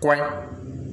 乖。